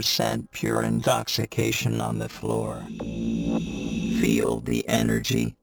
100% pure intoxication on the floor. Feel the energy.